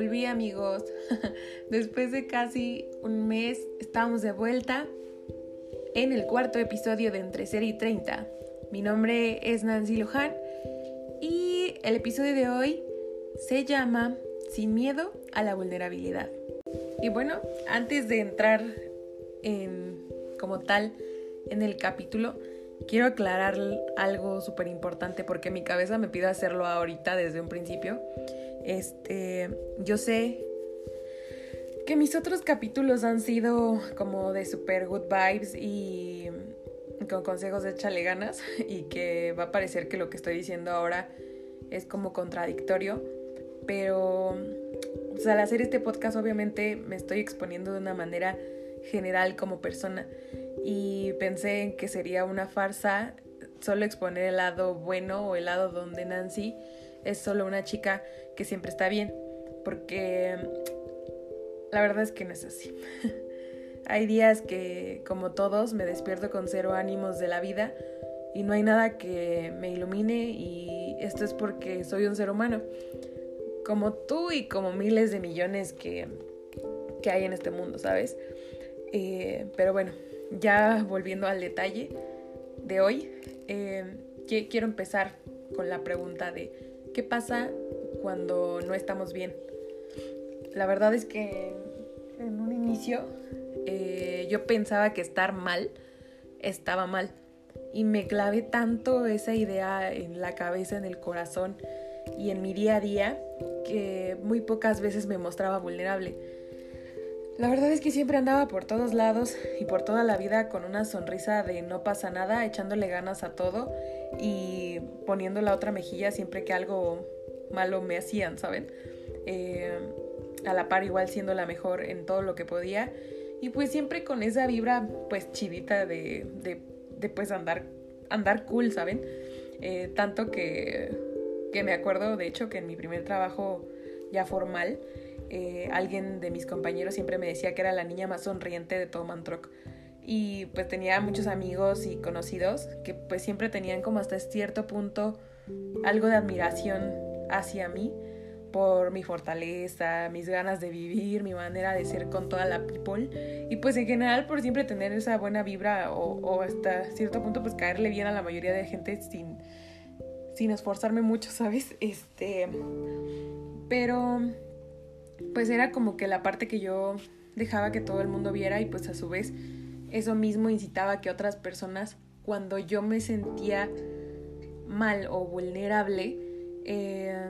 volví amigos. Después de casi un mes estamos de vuelta en el cuarto episodio de Entre y 30. Mi nombre es Nancy Luján y el episodio de hoy se llama Sin miedo a la vulnerabilidad. Y bueno, antes de entrar en, como tal en el capítulo, quiero aclarar algo súper importante porque mi cabeza me pide hacerlo ahorita desde un principio. Este, yo sé que mis otros capítulos han sido como de super good vibes y con consejos de échale ganas y que va a parecer que lo que estoy diciendo ahora es como contradictorio, pero al hacer este podcast obviamente me estoy exponiendo de una manera general como persona y pensé en que sería una farsa solo exponer el lado bueno o el lado donde Nancy es solo una chica que siempre está bien, porque la verdad es que no es así. hay días que, como todos, me despierto con cero ánimos de la vida y no hay nada que me ilumine y esto es porque soy un ser humano, como tú y como miles de millones que, que hay en este mundo, ¿sabes? Eh, pero bueno, ya volviendo al detalle de hoy, eh, quiero empezar con la pregunta de ¿qué pasa cuando no estamos bien? La verdad es que en un inicio eh, yo pensaba que estar mal estaba mal y me clavé tanto esa idea en la cabeza, en el corazón y en mi día a día que muy pocas veces me mostraba vulnerable la verdad es que siempre andaba por todos lados y por toda la vida con una sonrisa de no pasa nada, echándole ganas a todo y poniendo la otra mejilla siempre que algo malo me hacían, ¿saben? Eh, a la par igual siendo la mejor en todo lo que podía y pues siempre con esa vibra pues chidita de, de, pues andar, andar cool, ¿saben? Eh, tanto que, que me acuerdo de hecho que en mi primer trabajo ya formal, eh, alguien de mis compañeros siempre me decía que era la niña más sonriente de todo Mantrock. Y pues tenía muchos amigos y conocidos que pues siempre tenían como hasta cierto punto algo de admiración hacia mí por mi fortaleza, mis ganas de vivir, mi manera de ser con toda la people y pues en general por siempre tener esa buena vibra o, hasta cierto punto pues caerle bien a la mayoría de gente sin, sin esforzarme mucho, ¿sabes? Este, pero pues era como que la parte que yo dejaba que todo el mundo viera y pues a su vez eso mismo incitaba que otras personas cuando yo me sentía mal o vulnerable eh,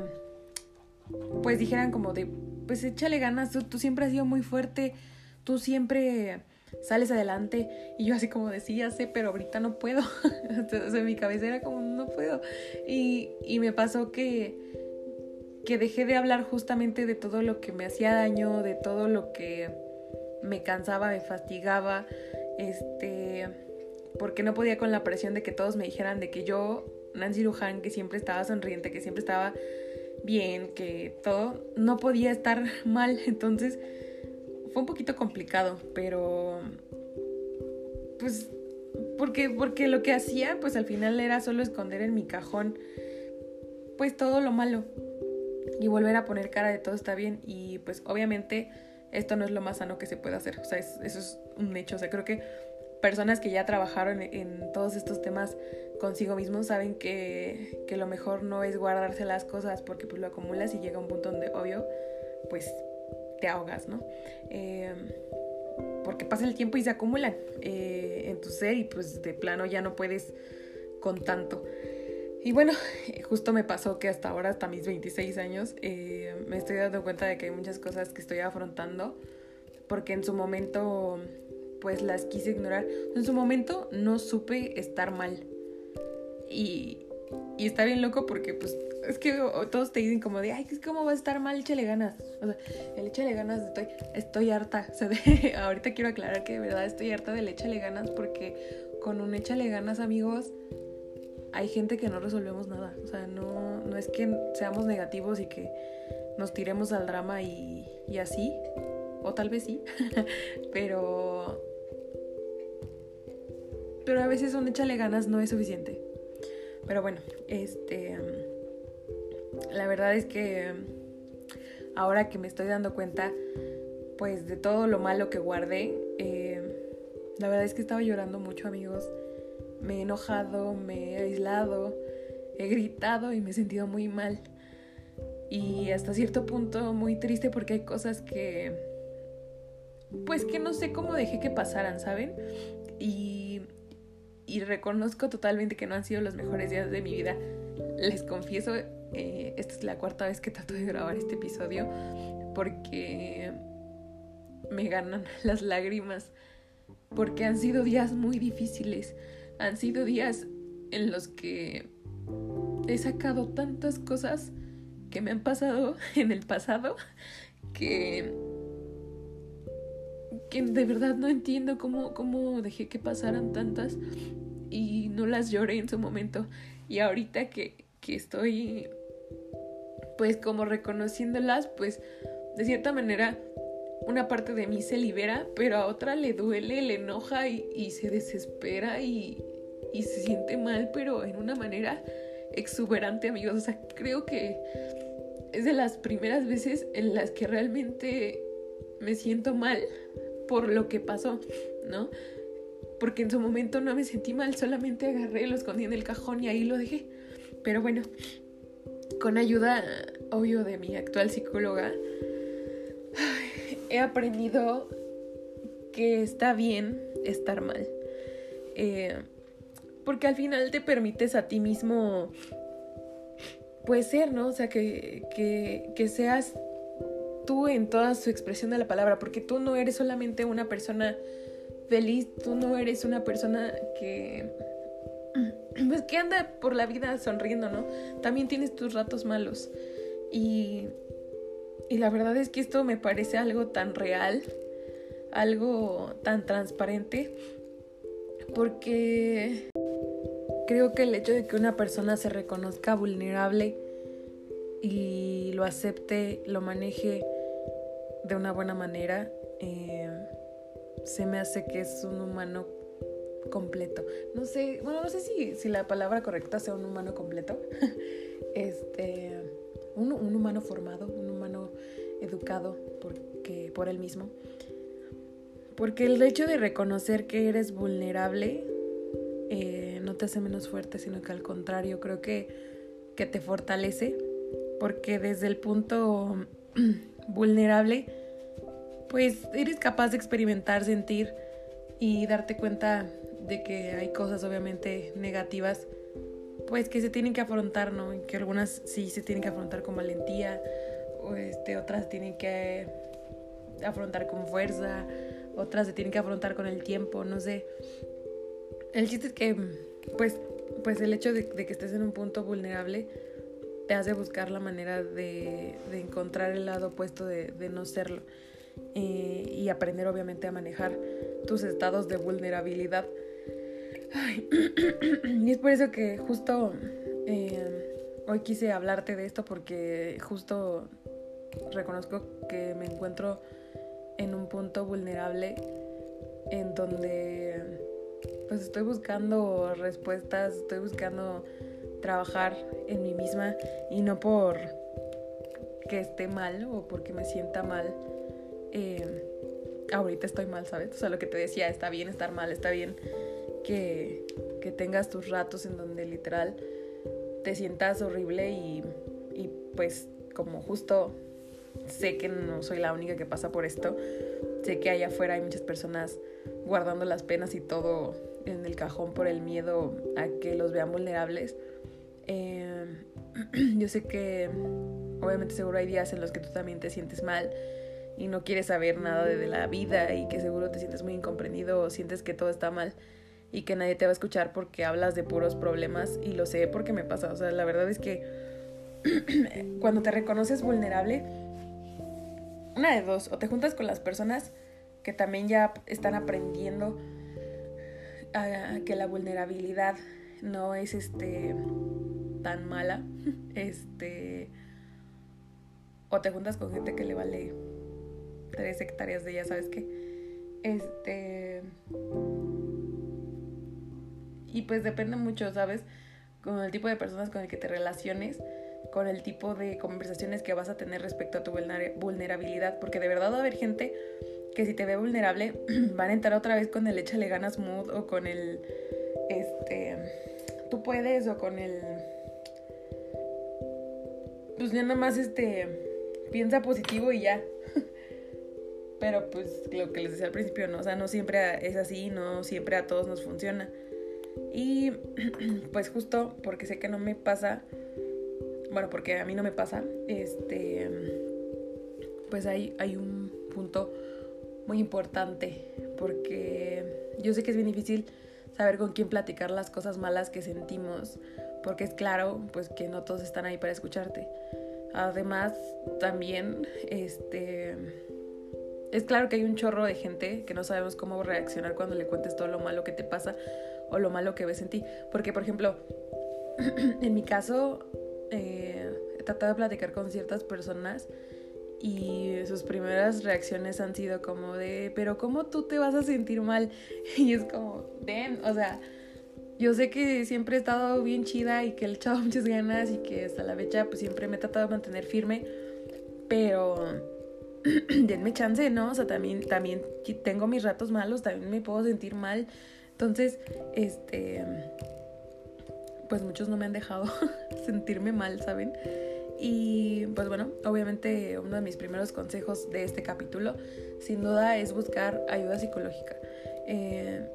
pues dijeran como de pues échale ganas, tú, siempre has sido muy fuerte, tú siempre sales adelante y yo así como decía, sé, pero ahorita no puedo. o sea, mi cabeza era como no puedo. Y, y me pasó que que dejé de hablar justamente de todo lo que me hacía daño, de todo lo que me cansaba, me fastigaba, este, porque no podía con la presión de que todos me dijeran de que yo, Nancy Luján, que siempre estaba sonriente, que siempre estaba bien, que todo, no podía estar mal, entonces fue un poquito complicado, pero pues porque porque lo que hacía pues al final era solo esconder en mi cajón pues todo lo malo y volver a poner cara de todo está bien. Y pues obviamente esto no es lo más sano que se puede hacer, o sea, eso es un hecho, o sea, creo que personas que ya trabajaron en, todos estos temas consigo mismos saben que, que, lo mejor no es guardarse las cosas porque pues lo acumulas y llega un punto donde obvio pues te ahogas, ¿no? Eh, porque pasa el tiempo y se acumulan eh, en tu ser y pues de plano ya no puedes con tanto. Y bueno, justo me pasó que hasta ahora, hasta mis 26 años, eh, me estoy dando cuenta de que hay muchas cosas que estoy afrontando, porque en su momento, pues las quise ignorar. En su momento no supe estar mal. Y, y está bien loco porque, pues, es que todos te dicen como de, ay, ¿cómo va a estar mal? Échale ganas. O sea, el échale ganas, estoy, estoy harta. O sea, ahorita quiero aclarar que de verdad estoy harta del échale ganas porque con un échale ganas, amigos, hay gente que no resolvemos nada. O sea, no, no es que seamos negativos y que nos tiremos al drama y, y así. O tal vez sí. pero. Pero a veces un échale ganas no es suficiente. Pero bueno, este. La verdad es que ahora que me estoy dando cuenta pues de todo lo malo que guardé. Eh, la verdad es que estaba llorando mucho amigos. Me he enojado, me he aislado, he gritado y me he sentido muy mal. Y hasta cierto punto muy triste porque hay cosas que pues que no sé cómo dejé que pasaran, ¿saben? Y, y reconozco totalmente que no han sido los mejores días de mi vida. Les confieso, eh, esta es la cuarta vez que trato de grabar este episodio porque me ganan las lágrimas, porque han sido días muy difíciles, han sido días en los que he sacado tantas cosas que me han pasado en el pasado que que de verdad no entiendo cómo, cómo dejé que pasaran tantas y no las lloré en su momento. Y ahorita que, que estoy pues como reconociéndolas, pues de cierta manera una parte de mí se libera, pero a otra le duele, le enoja y, se desespera y, y, se siente mal, pero en una manera exuberante, amigos. O sea, creo que es de las primeras veces en las que realmente me siento mal por lo que pasó, ¿no? Porque en su momento no me sentí mal, solamente agarré, lo escondí en el cajón y ahí lo dejé. Pero bueno, con ayuda, obvio, de mi actual psicóloga, he aprendido que está bien estar mal. Eh, porque al final te permites a ti mismo, pues ser, ¿no? O sea, que, que, que seas tú en toda su expresión de la palabra, porque tú no eres solamente una persona feliz, tú no eres una persona que pues que anda por la vida sonriendo, ¿no? También tienes tus ratos malos. Y y la verdad es que esto me parece algo tan real, algo tan transparente, porque creo que el hecho de que una persona se reconozca vulnerable y lo acepte, lo maneje de una buena manera, eh, se me hace que es un humano completo. No sé, bueno, no sé si, si la palabra correcta sea un humano completo. este, un, un, humano formado, educado porque, por él mismo. Porque el hecho de reconocer que eres vulnerable eh, no te hace menos fuerte, sino que al contrario, creo que, que te fortalece. Porque desde el punto vulnerable, pues eres capaz de experimentar, sentir y darte cuenta de que hay cosas obviamente negativas, pues que se tienen que afrontar, ¿no? Que algunas sí se tienen que afrontar con valentía, este, otras tienen que afrontar con fuerza, otras se tienen que afrontar con el tiempo, no sé. El chiste es que, pues, pues el hecho de, que estés en un punto vulnerable te hace buscar la manera de, encontrar el lado opuesto de, de no serlo. Eh, y aprender obviamente a manejar tus estados de vulnerabilidad. y es por eso que justo eh, hoy quise hablarte de esto porque justo reconozco que me encuentro en un punto vulnerable en donde pues estoy buscando respuestas, estoy buscando trabajar en mí misma y no por que esté mal o porque me sienta mal. Eh, ahorita estoy mal, ¿sabes? O sea, lo que te decía, está bien estar mal, está bien que, que tengas tus ratos en donde literal te sientas horrible y, y pues como justo sé que no soy la única que pasa por esto, sé que allá afuera hay muchas personas guardando las penas y todo en el cajón por el miedo a que los vean vulnerables. Eh, yo sé que obviamente seguro hay días en los que tú también te sientes mal y no quieres saber nada de, la vida y que seguro te sientes muy incomprendido o sientes que todo está mal y que nadie te va a escuchar porque hablas de puros problemas y lo sé porque me pasa. O sea, la verdad es que cuando te reconoces vulnerable, una de dos, o te juntas con las personas que también ya están aprendiendo a, que la vulnerabilidad no es este tan mala, este o te juntas con gente que le vale tres hectáreas de ella, ¿sabes qué? Este y pues depende mucho, ¿sabes? Con el tipo de personas con el que te relaciones, con el tipo de conversaciones que vas a tener respecto a tu vulnerabilidad, porque de verdad va a haber gente que si te ve vulnerable van a entrar otra vez con el échale ganas mood o con el este tú puedes o con el pues ya nada más este piensa positivo y ya. Pero pues lo que les decía al principio, ¿no? O sea, no siempre es así, no siempre a todos nos funciona. Y pues justo porque sé que no me pasa, bueno, porque a mí no me pasa, este, pues hay, hay un punto muy importante, porque yo sé que es bien difícil saber con quién platicar las cosas malas que sentimos, porque es claro, pues que no todos están ahí para escucharte. Además, también, este, es claro que hay un chorro de gente que no sabemos cómo reaccionar cuando le cuentes todo lo malo que te pasa o lo malo que ves en ti. Porque, por ejemplo, en mi caso, eh, he tratado de platicar con ciertas personas y sus primeras reacciones han sido como de, pero ¿cómo tú te vas a sentir mal? Y es como, den, o sea, yo sé que siempre he estado bien chida y que he echado muchas ganas y que hasta la fecha pues siempre me he tratado de mantener firme, pero denme chance, ¿no? O sea, también, también tengo mis ratos malos, también me puedo sentir mal. Entonces, este, pues muchos no me han dejado sentirme mal, ¿saben? Y pues bueno, obviamente uno de mis primeros consejos de este capítulo sin duda es buscar ayuda psicológica. Eh,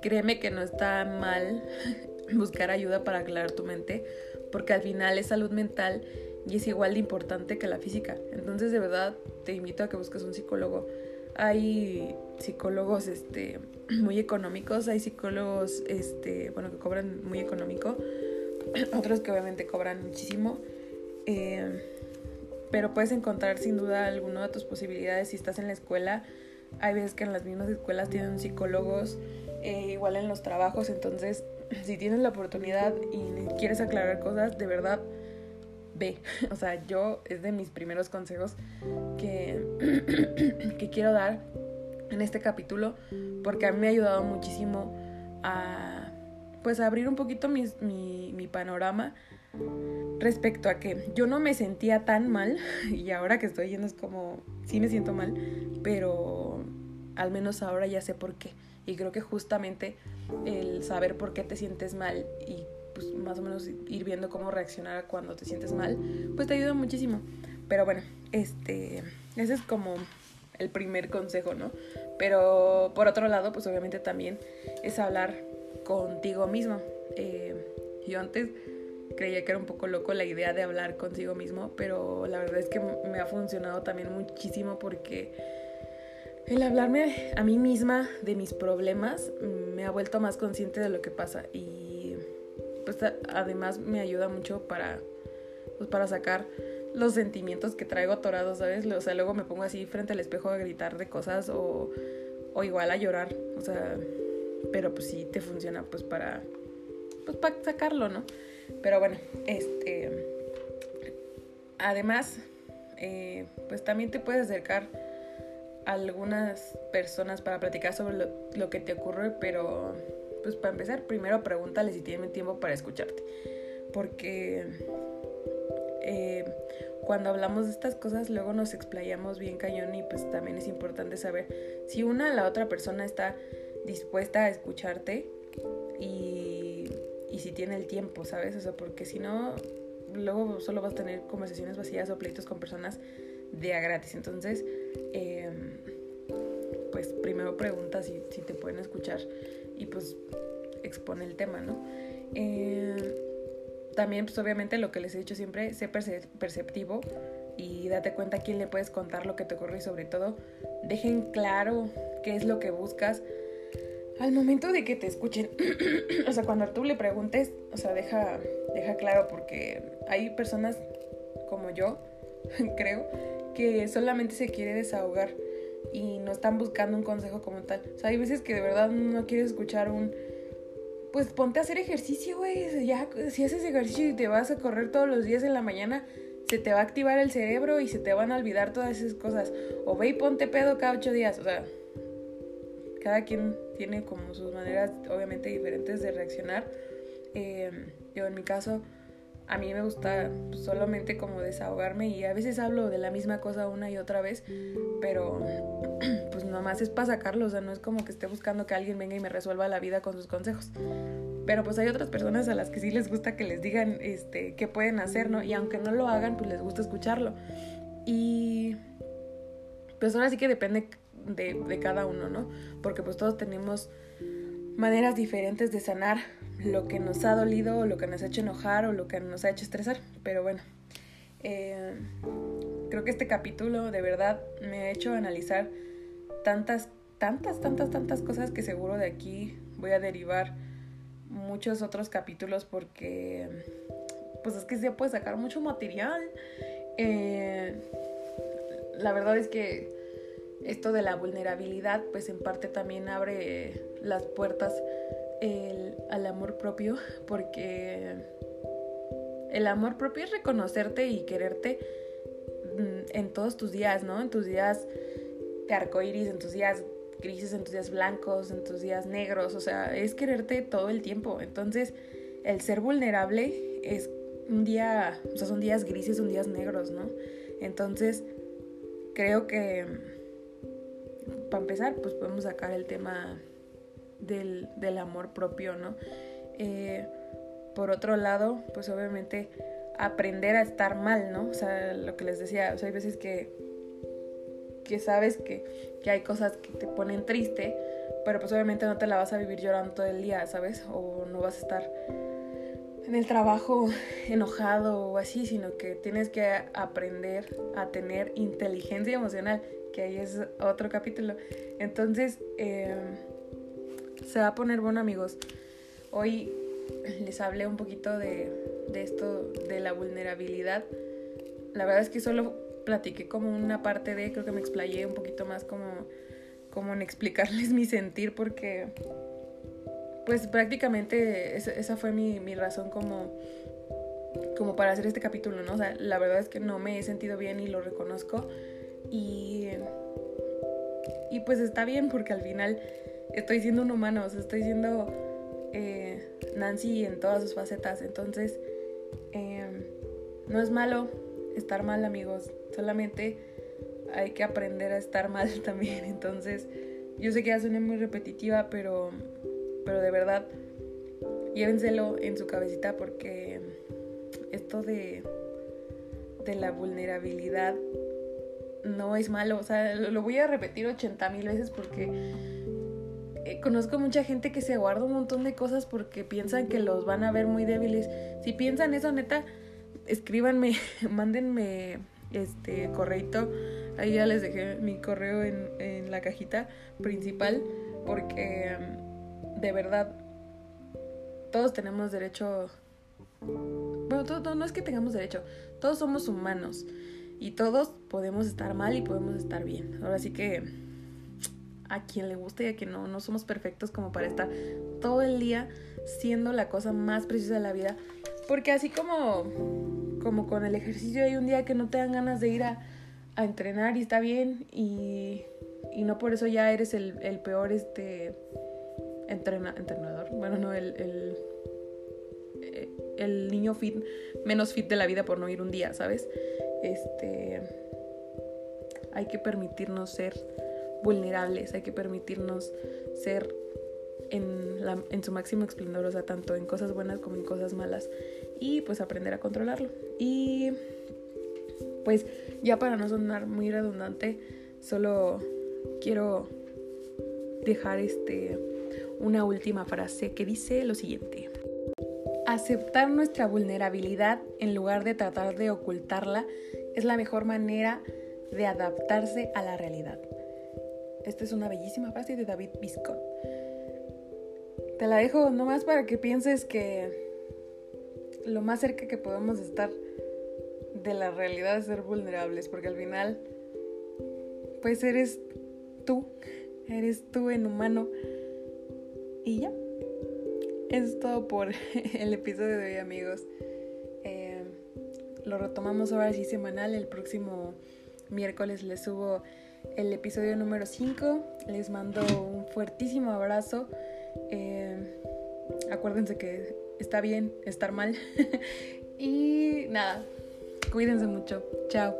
créeme que no está mal buscar ayuda para aclarar tu mente, porque al final es salud mental y es igual de importante que la física. Entonces de verdad te invito a que busques un psicólogo. Hay psicólogos este, muy económicos, hay psicólogos este, bueno, que cobran muy económico, otros que obviamente cobran muchísimo. Eh, pero puedes encontrar sin duda alguna de tus posibilidades si estás en la escuela. Hay veces que en las mismas escuelas tienen psicólogos, eh, igual en los trabajos, entonces si tienes la oportunidad y quieres aclarar cosas, de verdad, ve. O sea, yo es de mis primeros consejos que, que quiero dar en este capítulo, porque a mí me ha ayudado muchísimo a, pues, abrir un poquito mi, mi panorama respecto a que yo no me sentía tan mal y ahora que estoy yendo es como, sí me siento mal, pero al menos ahora ya sé por qué. Y creo que justamente el saber por qué te sientes mal y pues más o menos ir viendo cómo reaccionar cuando te sientes mal, pues te ayuda muchísimo. Pero bueno, este, ese es como el primer consejo, ¿no? Pero por otro lado, pues obviamente también es hablar contigo mismo. Eh, yo antes creía que era un poco loco la idea de hablar consigo mismo, pero la verdad es que me ha funcionado también muchísimo porque el hablarme a mí misma de mis problemas me ha vuelto más consciente de lo que pasa y pues además me ayuda mucho para pues para sacar los sentimientos que traigo atorados, ¿sabes? O sea, luego me pongo así frente al espejo a gritar de cosas o, o igual a llorar, o sea, pero pues sí te funciona pues para pues para sacarlo, ¿no? Pero bueno, este. Además, eh, pues también te puedes acercar a algunas personas para platicar sobre lo, que te ocurre, pero pues para empezar, primero pregúntale si tienen tiempo para escucharte. Porque eh, cuando hablamos de estas cosas, luego nos explayamos bien cañón y pues también es importante saber si una la otra persona está dispuesta a escucharte y y si tiene el tiempo, ¿sabes? O sea, porque si no, luego solo vas a tener conversaciones vacías o pleitos con personas de a gratis. Entonces, em, pues primero pregunta si, si, te pueden escuchar y pues expone el tema, ¿no? Em, también, pues obviamente lo que les he dicho siempre, sé perceptivo y date cuenta a quién le puedes contar lo que te ocurre y sobre todo dejen claro qué es lo que buscas al momento de que te escuchen, o sea, cuando tú le preguntes, o sea, deja, deja claro porque hay personas como yo, creo, que solamente se quiere desahogar y no están buscando un consejo como tal. O sea, hay veces que de verdad no quieres escuchar un pues ponte a hacer ejercicio, güey. Ya si haces ejercicio y te vas a correr todos los días en la mañana, se te va a activar el cerebro y se te van a olvidar todas esas cosas. O ve y ponte pedo cada ocho días. O sea, cada quien tiene como sus maneras obviamente diferentes de reaccionar. Em, yo en mi caso, a mí me gusta solamente como desahogarme y a veces hablo de la misma cosa una y otra vez, pero pues nomás es para sacarlo, o sea, no es como que esté buscando que alguien venga y me resuelva la vida con sus consejos. Pero pues hay otras personas a las que sí les gusta que les digan este qué pueden hacer, ¿no? Y aunque no lo hagan, pues les gusta escucharlo. Y pues ahora sí que depende de, de cada uno, ¿no? Porque pues todos tenemos maneras diferentes de sanar lo que nos ha dolido o lo que nos ha hecho enojar o lo que nos ha hecho estresar. Pero bueno, eh, creo que este capítulo de verdad me ha hecho analizar tantas, tantas, tantas, tantas cosas que seguro de aquí voy a derivar muchos otros capítulos porque pues es que se puede sacar mucho material. Eh, la verdad es que esto de la vulnerabilidad pues en parte también abre las puertas al amor propio porque el amor propio es reconocerte y quererte mm, en todos tus días, ¿no? En tus días de arcoiris, en tus días grises, en tus días blancos, en tus días negros, o sea, es quererte todo el tiempo. Entonces, el ser vulnerable es un día, o sea, son días grises, son días negros, ¿no? Entonces, creo que para empezar, pues podemos sacar el tema del, amor propio, ¿no? Eh, por otro lado, pues obviamente aprender a estar mal, ¿no? O sea, lo que les decía, o sea, hay veces que, que sabes que, que hay cosas que te ponen triste, pero pues obviamente no te la vas a vivir llorando todo el día, ¿sabes? O no vas a estar en el trabajo enojado o así, sino que tienes que aprender a tener inteligencia emocional que ahí es otro capítulo. Entonces, eh, se va a poner bueno amigos. Hoy les hablé un poquito de, de esto, de la vulnerabilidad. La verdad es que solo platiqué como una parte de, creo que me explayé un poquito más como, como en explicarles mi sentir porque pues prácticamente esa, fue mi, mi, razón como, como para hacer este capítulo, ¿no? O sea, la verdad es que no me he sentido bien y lo reconozco. Y, y pues está bien porque al final estoy siendo un humano, estoy siendo eh, Nancy en todas sus facetas. Entonces, em, no es malo estar mal, amigos. Solamente hay que aprender a estar mal también. Entonces, yo sé que ya suena muy repetitiva, pero, pero de verdad, llévenselo en su cabecita porque esto de, de la vulnerabilidad no es malo. O sea, lo voy a repetir 80 mil veces porque eh, conozco mucha gente que se guarda un montón de cosas porque piensan que los van a ver muy débiles. Si piensan eso, neta, escríbanme, mándenme este correito. Ahí ya les dejé mi correo en, en la cajita principal porque de verdad todos tenemos derecho bueno, todo, no es que tengamos derecho, todos somos humanos y todos podemos estar mal y podemos estar bien. Ahora sí que a quien le guste y a quien no, no somos perfectos como para estar todo el día siendo la cosa más preciosa de la vida. Porque así como, como con el ejercicio hay un día que no te dan ganas de ir a, entrenar y está bien y, y, no por eso ya eres el, el peor este entrenador. Bueno, no, el, el, el niño fit, menos fit de la vida por no ir un día, ¿sabes? Este, hay que permitirnos ser vulnerables, hay que permitirnos ser en, su máximo esplendor, o sea, tanto en cosas buenas como en cosas malas, y pues aprender a controlarlo. Y pues ya para no sonar muy redundante, solo quiero dejar este una última frase que dice lo siguiente. Aceptar nuestra vulnerabilidad en lugar de tratar de ocultarla es la mejor manera de adaptarse a la realidad. Esta es una bellísima frase de David Biscott. Te la dejo nomás para que pienses que lo más cerca que podemos estar de la realidad es ser vulnerables, porque al final, pues eres tú, eres tú en humano. Y ya. Es todo por el episodio de hoy, amigos. Eh, lo retomamos ahora sí semanal. El próximo miércoles les subo el episodio número 5. Les mando un fuertísimo abrazo. Eh, acuérdense que está bien estar mal. Y nada, cuídense mucho. Chao.